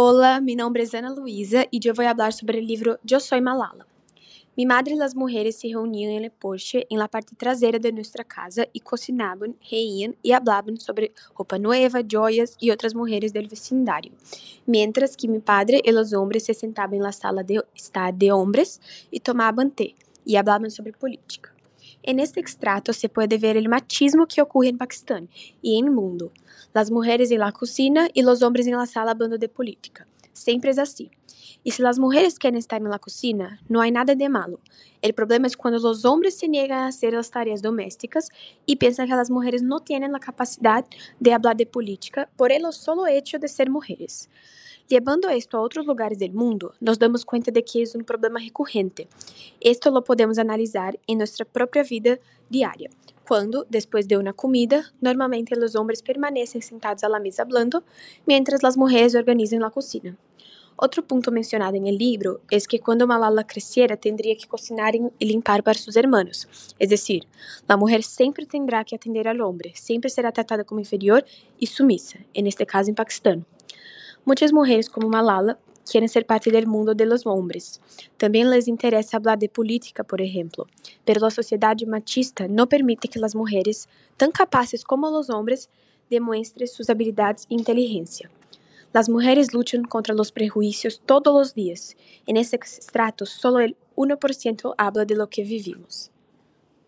Hola, mi nombre es Ana Luisa y yo voy a hablar sobre el libro Yo soy Malala. Mi madre y las mujeres se reunían en el porche en la parte trasera de nuestra casa y cocinaban, reían y hablaban sobre ropa nueva, joyas y otras mujeres del vecindario, mientras que mi padre y los hombres se sentaban en la sala de estar de hombres y tomaban té y hablaban sobre política. En este extrato se puede ver el machismo que ocurre en Pakistán y en el mundo. Las mujeres en la cocina y los hombres en la sala hablando de política. Siempre es así. Y si las mujeres quieren estar en la cocina, no hay nada de malo. El problema es cuando los hombres se niegan a hacer las tareas domésticas y piensan que las mujeres no tienen la capacidad de hablar de política por el solo hecho de ser mujeres. Llevando esto a otros lugares del mundo, nos damos cuenta de que es un problema recurrente. Esto lo podemos analizar en nuestra propia vida diaria. Cuando, después de una comida, normalmente los hombres permanecen sentados la mesa hablando, mientras las mujeres organizan la cocina. Otro punto mencionado en el libro es que cuando Malala creciera tendría que cocinar y limpar para sus hermanos. Es decir, la mujer siempre tendrá que atender al hombre, siempre será tratada como inferior y sumisa, en este caso en Pakistán. Muchas mujeres como Malala quieren ser parte del mundo de los hombres. También les hablar de política, por ejemplo, pero la sociedad machista no permite que las mujeres, tan capaces como los hombres, demuestren sus habilidades e inteligencia. Las mujeres luchan contra los prejuicios todos los días. En extrato, solo el 1% habla de lo que vivimos.